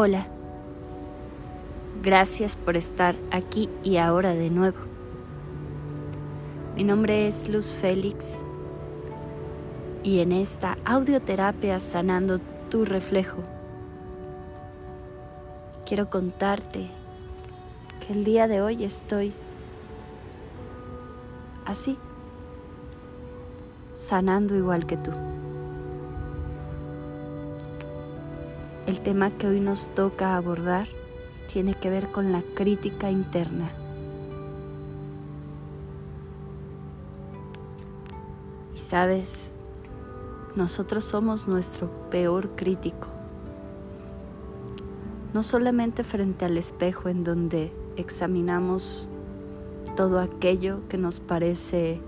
Hola. Gracias por estar aquí y ahora de nuevo. Mi nombre es Luz Félix y en esta audioterapia sanando tu reflejo quiero contarte que el día de hoy estoy así, sanando igual que tú. El tema que hoy nos toca abordar tiene que ver con la crítica interna. Y sabes, nosotros somos nuestro peor crítico. No solamente frente al espejo en donde examinamos todo aquello que nos parece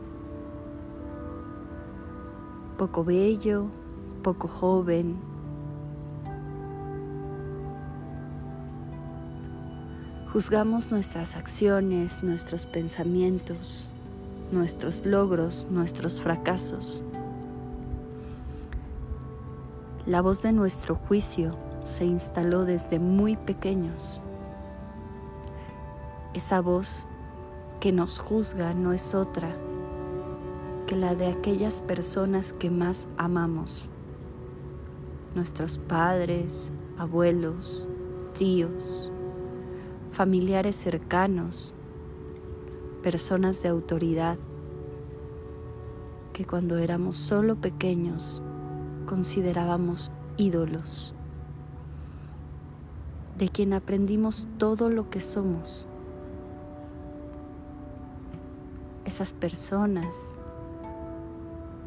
poco bello, poco joven, Juzgamos nuestras acciones, nuestros pensamientos, nuestros logros, nuestros fracasos. La voz de nuestro juicio se instaló desde muy pequeños. Esa voz que nos juzga no es otra que la de aquellas personas que más amamos. Nuestros padres, abuelos, tíos, familiares cercanos, personas de autoridad, que cuando éramos solo pequeños considerábamos ídolos, de quien aprendimos todo lo que somos. Esas personas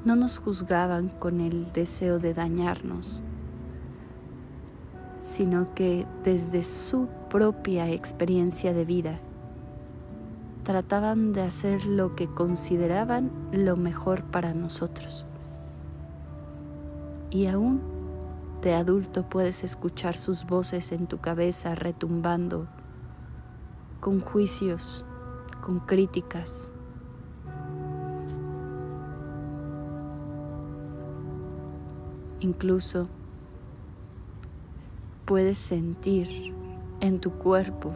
no nos juzgaban con el deseo de dañarnos, sino que desde su propia experiencia de vida trataban de hacer lo que consideraban lo mejor para nosotros. Y aún de adulto puedes escuchar sus voces en tu cabeza retumbando con juicios, con críticas. Incluso puedes sentir en tu cuerpo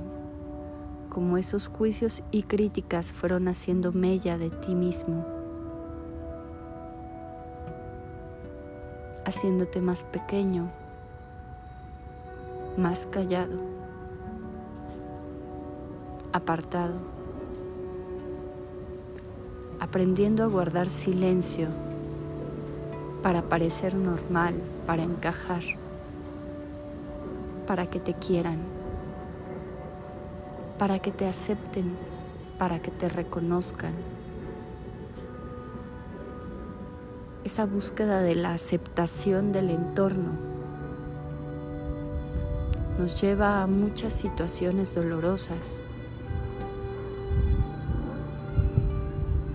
como esos juicios y críticas fueron haciendo mella de ti mismo, haciéndote más pequeño, más callado, apartado, aprendiendo a guardar silencio para parecer normal, para encajar para que te quieran, para que te acepten, para que te reconozcan. Esa búsqueda de la aceptación del entorno nos lleva a muchas situaciones dolorosas.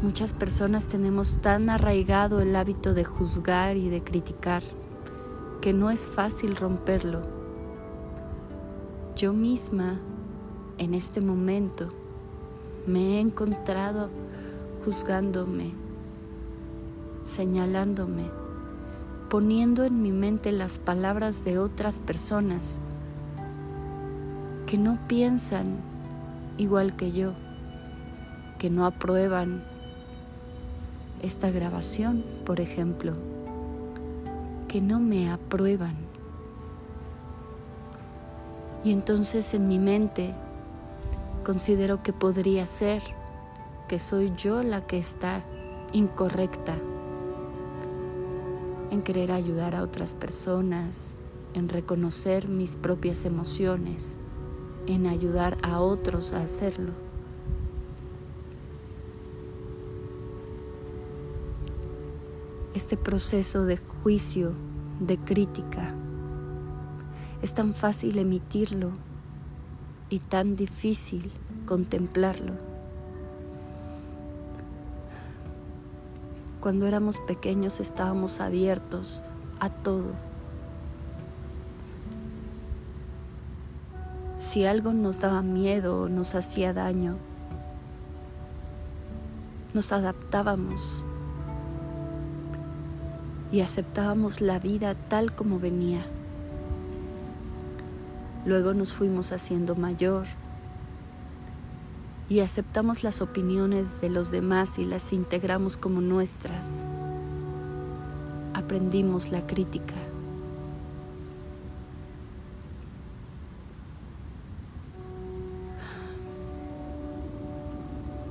Muchas personas tenemos tan arraigado el hábito de juzgar y de criticar que no es fácil romperlo yo misma en este momento me he encontrado juzgándome, señalándome, poniendo en mi mente las palabras de otras personas que no piensan igual que yo, que no aprueban esta grabación, por ejemplo, que no me aprueban. Y entonces en mi mente considero que podría ser que soy yo la que está incorrecta en querer ayudar a otras personas, en reconocer mis propias emociones, en ayudar a otros a hacerlo. Este proceso de juicio, de crítica, es tan fácil emitirlo y tan difícil contemplarlo. Cuando éramos pequeños estábamos abiertos a todo. Si algo nos daba miedo o nos hacía daño, nos adaptábamos y aceptábamos la vida tal como venía Luego nos fuimos haciendo mayor y aceptamos las opiniones de los demás y las integramos como nuestras. Aprendimos la crítica.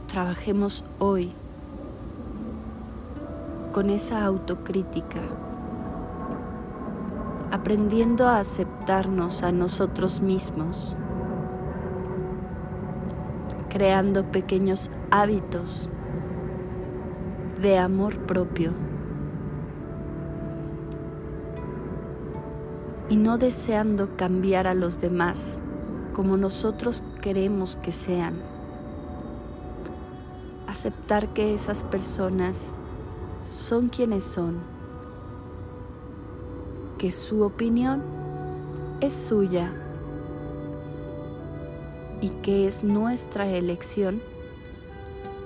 Trabajemos hoy con esa autocrítica, aprendiendo a aceptarnos a nosotros mismos, creando pequeños hábitos de amor propio y no deseando cambiar a los demás como nosotros queremos que sean. Aceptar que esas personas son quienes son, que su opinión es suya y que es nuestra elección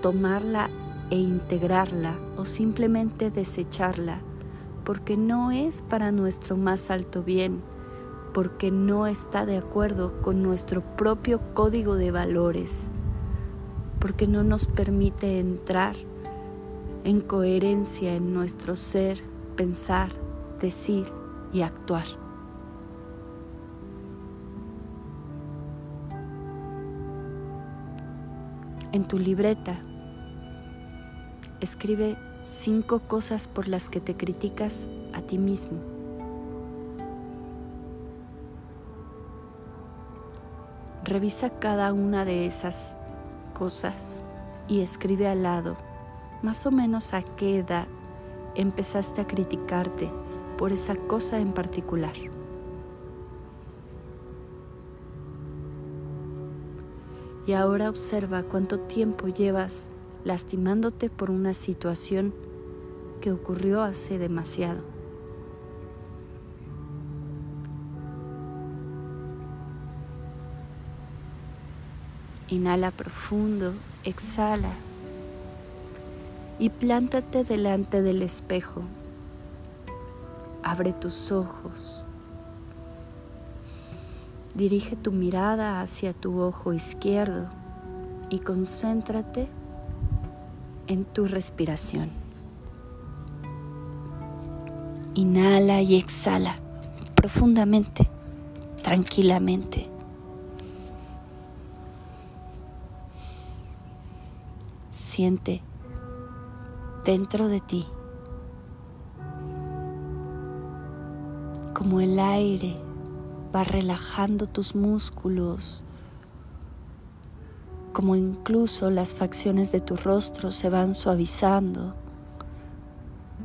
tomarla e integrarla o simplemente desecharla porque no es para nuestro más alto bien, porque no está de acuerdo con nuestro propio código de valores, porque no nos permite entrar en coherencia en nuestro ser, pensar, decir y actuar. En tu libreta, escribe cinco cosas por las que te criticas a ti mismo. Revisa cada una de esas cosas y escribe al lado más o menos a qué edad empezaste a criticarte por esa cosa en particular. Y ahora observa cuánto tiempo llevas lastimándote por una situación que ocurrió hace demasiado. Inhala profundo, exhala y plántate delante del espejo. Abre tus ojos. Dirige tu mirada hacia tu ojo izquierdo y concéntrate en tu respiración. Inhala y exhala profundamente, tranquilamente. Siente dentro de ti, como el aire va relajando tus músculos, como incluso las facciones de tu rostro se van suavizando,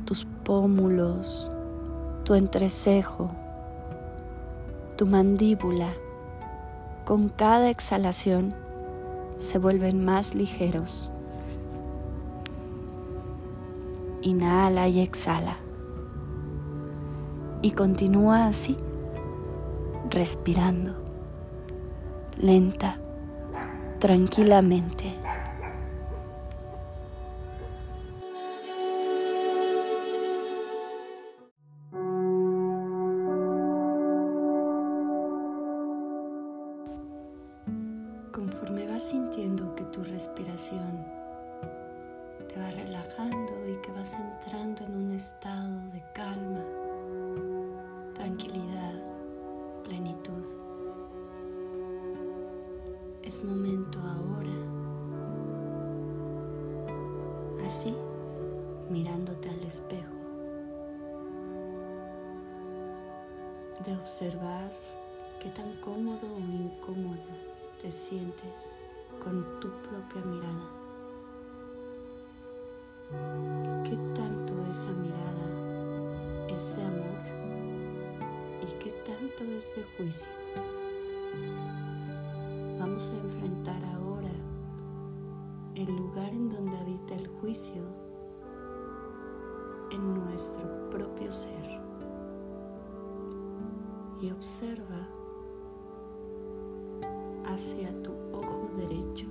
tus pómulos, tu entrecejo, tu mandíbula, con cada exhalación se vuelven más ligeros. Inhala y exhala. Y continúa así, respirando, lenta, tranquilamente. Conforme vas sintiendo que tu respiración te va relajando y que vas entrando en un estado de calma, tranquilidad, plenitud. Es momento ahora, así, mirándote al espejo, de observar qué tan cómodo o incómoda te sientes con tu propia mirada. ¿Qué tanto esa mirada, ese amor qué tanto ese juicio? Vamos a enfrentar ahora el lugar en donde habita el juicio en nuestro propio ser y observa hacia tu ojo derecho.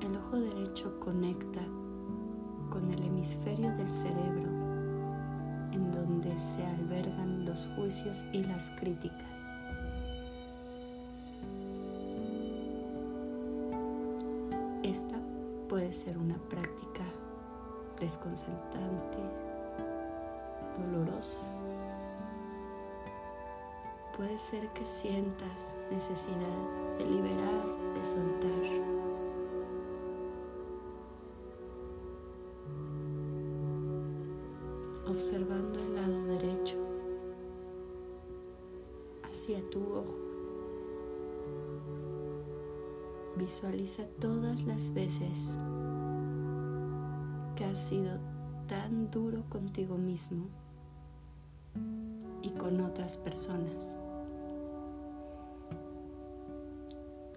El ojo derecho conecta con el hemisferio del cerebro se albergan los juicios y las críticas. Esta puede ser una práctica desconcertante, dolorosa. Puede ser que sientas necesidad de liberar, de soltar. observando el derecho hacia tu ojo. Visualiza todas las veces que has sido tan duro contigo mismo y con otras personas.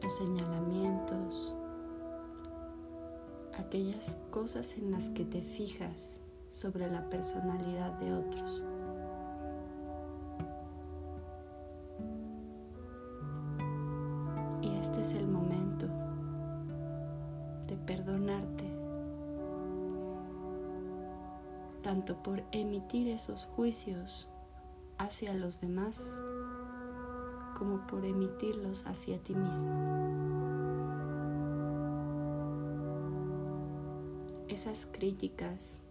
Los señalamientos, aquellas cosas en las que te fijas sobre la personalidad de otros. Tanto por emitir esos juicios hacia los demás como por emitirlos hacia ti mismo. Esas críticas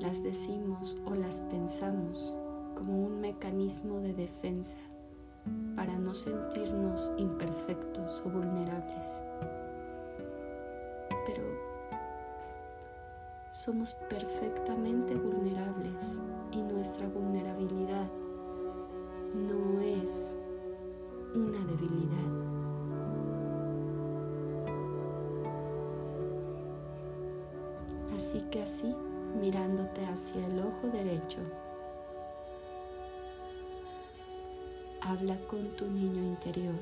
las decimos o las pensamos como un mecanismo de defensa para no sentirnos imperfectos o vulnerables. Somos perfectamente vulnerables y nuestra vulnerabilidad no es una debilidad. Así que así mirándote hacia el ojo derecho. Habla con tu niño interior,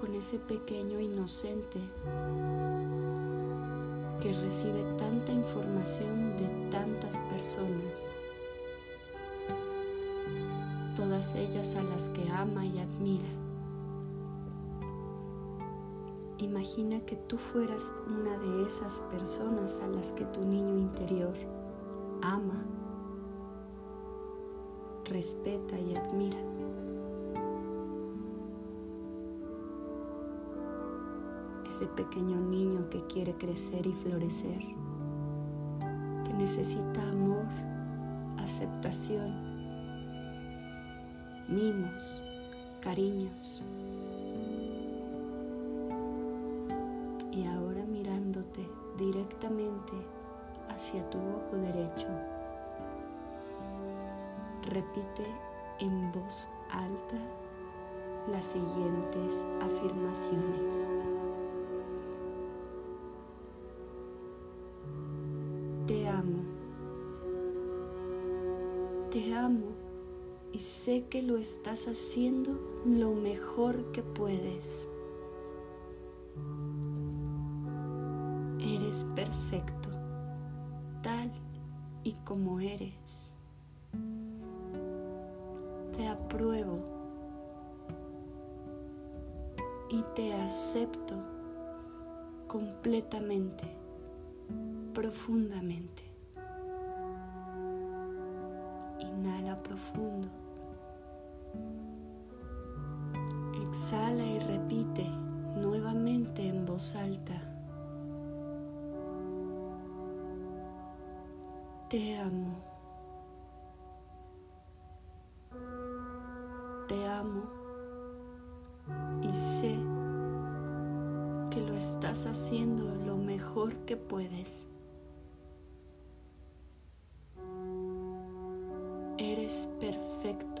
con ese pequeño inocente que recibe tanta información de tantas personas, todas ellas a las que ama y admira. Imagina que tú fueras una de esas personas a las que tu niño interior ama, respeta y admira. Ese pequeño niño que quiere crecer y florecer, que necesita amor, aceptación, mimos, cariños. y ahora mirándote directamente hacia tu ojo derecho, repite en voz alta las siguientes afirmaciones. Sé que lo estás haciendo lo mejor que puedes. perfecto, tal y como eres. Te apruebo y te acepto completamente, profundamente. Inhala profundo. Exhala y repite nuevamente en voz alta. Te amo. Te amo y sé que lo estás haciendo lo mejor que puedes. Eres perfecto,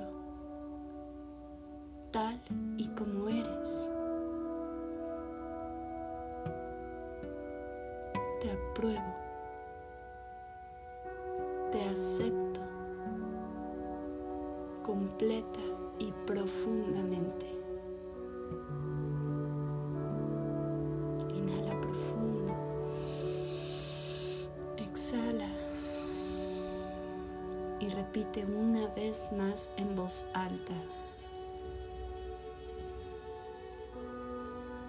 y como eres. Te apruebo te acepto completa y profundamente. Inhala profundo. Exhala. Y repite una vez más en voz alta.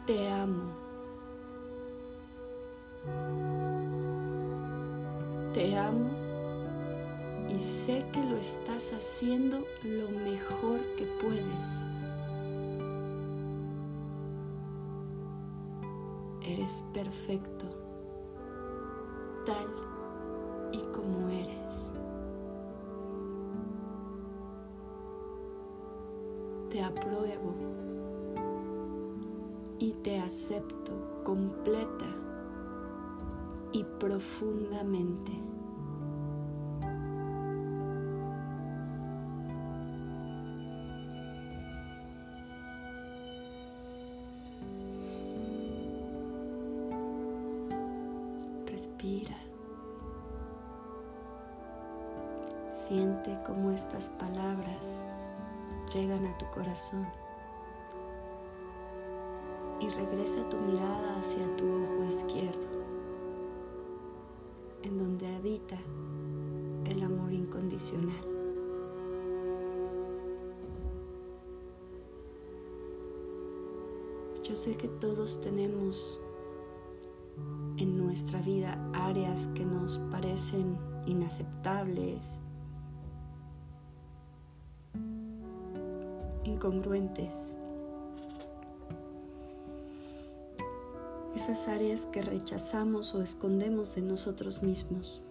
Te amo. Te amo y sé que lo estás haciendo lo mejor que puedes. Eres perfecto, tal y como eres. Te apruebo y te acepto completa y profundamente. Yo sé que todos tenemos en nuestra vida áreas que nos parecen inaceptables, incongruentes. Esas áreas que rechazamos o escondemos de nosotros mismos.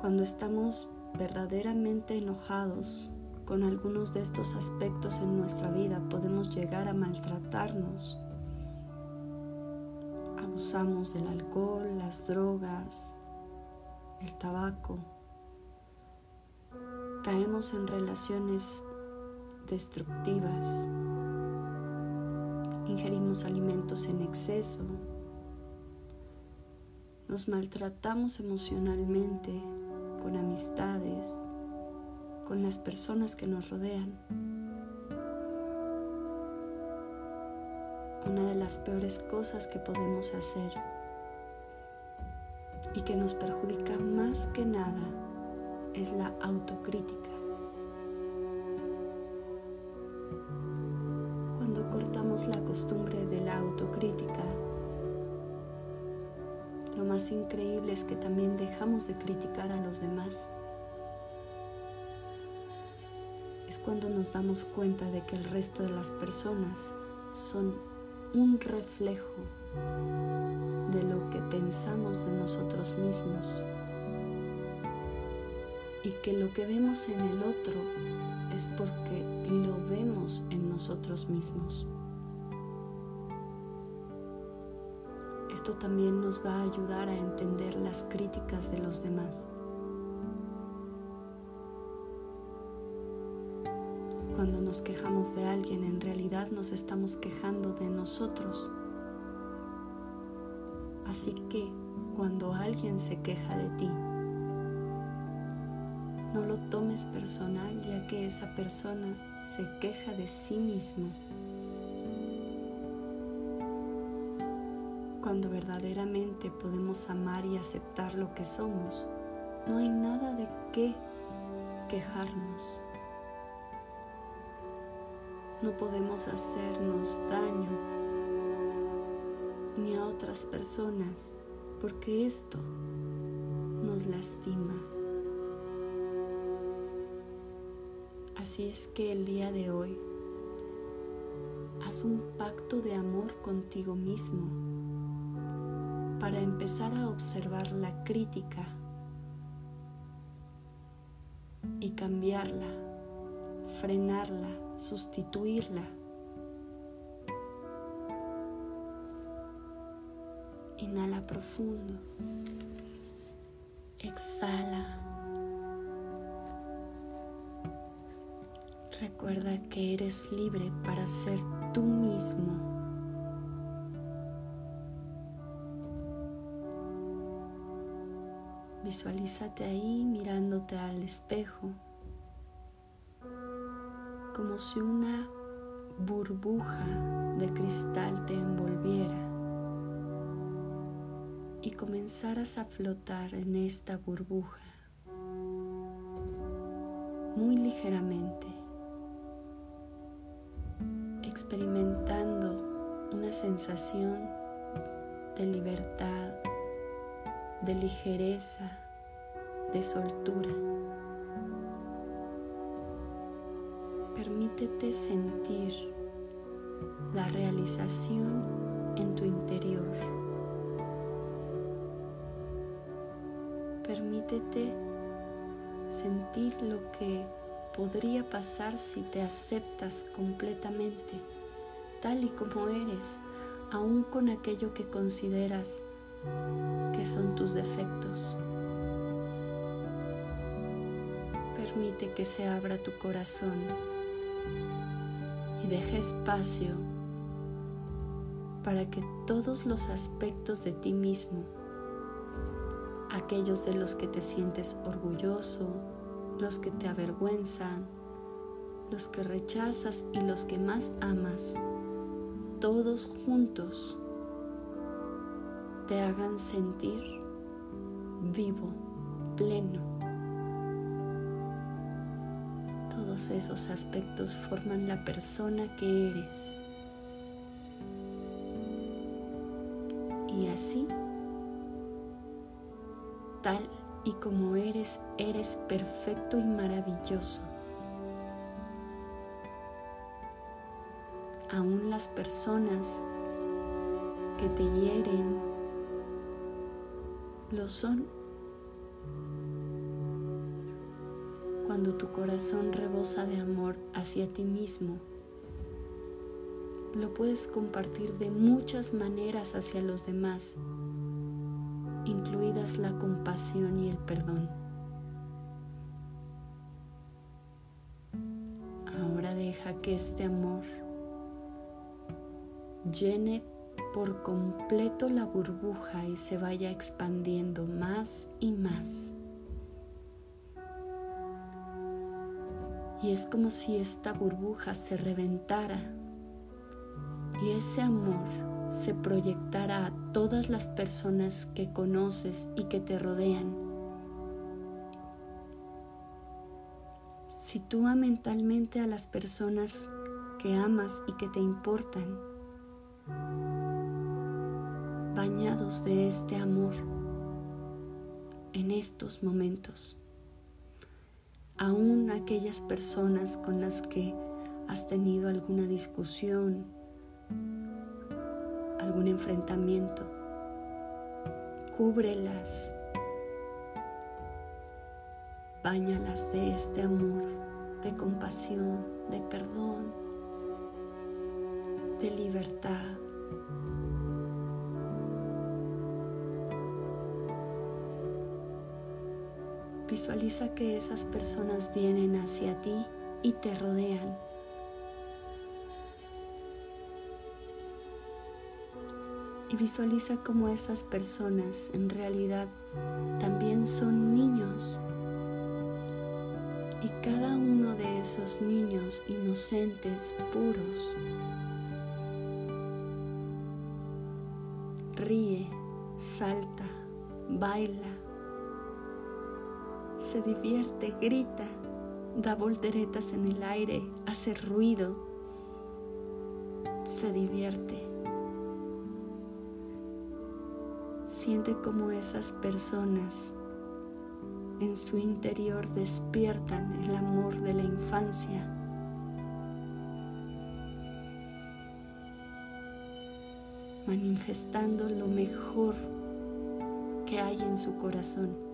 Cuando estamos verdaderamente enojados con algunos de estos aspectos en nuestra vida, podemos llegar a maltratarnos. Abusamos del alcohol, las drogas, el tabaco. Caemos en relaciones destructivas, ingerimos alimentos en exceso, nos maltratamos emocionalmente con amistades, con las personas que nos rodean. Una de las peores cosas que podemos hacer y que nos perjudica más que nada es la autocrítica. Cuando cortamos la costumbre de la autocrítica, lo más increíble es que también dejamos de criticar a los demás. Cuando nos damos cuenta de que el resto de las personas son un reflejo de lo que pensamos de nosotros mismos y que lo que vemos en el otro es porque lo vemos en nosotros mismos. Esto también nos va a ayudar a entender las críticas de los demás. Nos quejamos de alguien, en realidad nos estamos quejando de nosotros. Así que cuando alguien se queja de ti, no lo tomes personal ya que esa persona se queja de sí mismo. Cuando verdaderamente podemos amar y aceptar lo que somos, no hay nada de qué quejarnos. No podemos hacernos daño ni a otras personas porque esto nos lastima. Así es que el día de hoy haz un pacto de amor contigo mismo para empezar a observar la crítica y cambiarla, frenarla, sustituirla. Inhala profundo. Exhala. Recuerda que eres libre para ser tú mismo. Visualízate ahí mirándote al espejo, como si una burbuja de cristal te envolviera y comenzaras a flotar en esta burbuja muy ligeramente experimentando una sensación de libertad, de ligereza, de soltura. Permítete sentir la realización en tu interior. Permítete sentir lo que podría pasar si te aceptas completamente, tal y como eres, aún con aquello que consideras que son tus defectos. Permite que se abra tu corazón y deje espacio para que todos los aspectos de ti mismo, aquellos de los que te sientes orgulloso, los que te avergüenzan, los que rechazas y los que más amas, todos juntos te hagan sentir vivo, pleno. Todos esos aspectos forman la persona que eres. Y así, tal y como eres, eres perfecto y maravilloso. Aún las personas que te hieren lo son. Cuando tu corazón rebosa de amor hacia ti mismo, lo puedes compartir de muchas maneras hacia los demás incluidas la compasión y el perdón. Ahora deja que este amor llene por completo la burbuja y se vaya expandiendo más y más. Y es como si esta burbuja se reventara y ese amor se proyectará a todas las personas que conoces y que te rodean. Sitúa mentalmente a las personas que amas y que te importan, bañados de este amor en estos momentos. Aún aquellas personas con las que has tenido alguna discusión, algún enfrentamiento, cúbrelas, bañalas de este amor, de compasión, de perdón, de libertad. Visualiza que esas personas vienen hacia ti y te rodean y visualiza cómo esas personas en realidad también son niños. Y cada uno de esos niños inocentes, puros, ríe, salta, baila, se divierte, grita, da volteretas en el aire, hace ruido, se divierte. Siente como esas personas en su interior despiertan el amor de la infancia. manifestando lo mejor que hay en su corazón.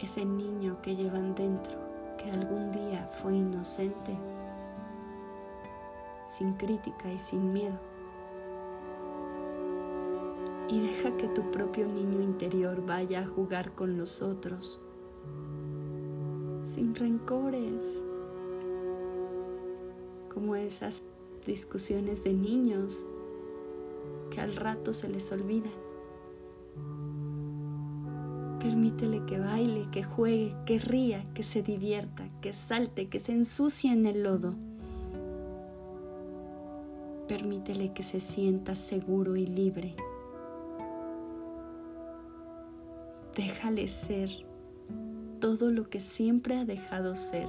Ese niño que llevan dentro, que algún día fue inocente, sin crítica y sin miedo y deja que tu propio niño interior vaya a jugar con los otros, sin rencores, como esas discusiones de niños que al rato se les olvidan. Permítele que baile, que juegue, que ría, que se divierta, que salte, que se ensucie en el lodo. Permítele que se sienta seguro y libre. Déjale ser todo lo que siempre ha dejado ser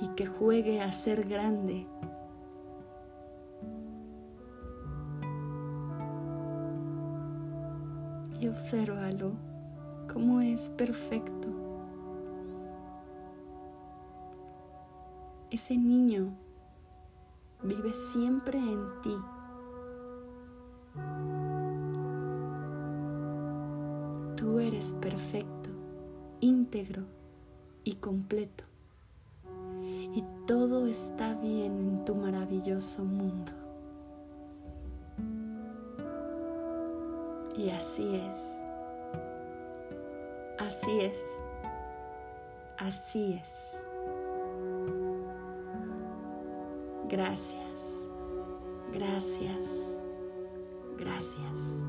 y que juegue a ser grande. y obsérvalo como es perfecto. Ese niño vive siempre en ti. Tú eres perfecto, íntegro y completo. Y todo está bien en tu maravilloso mundo. Y así es. Así es. Así es. Gracias. Gracias. Gracias.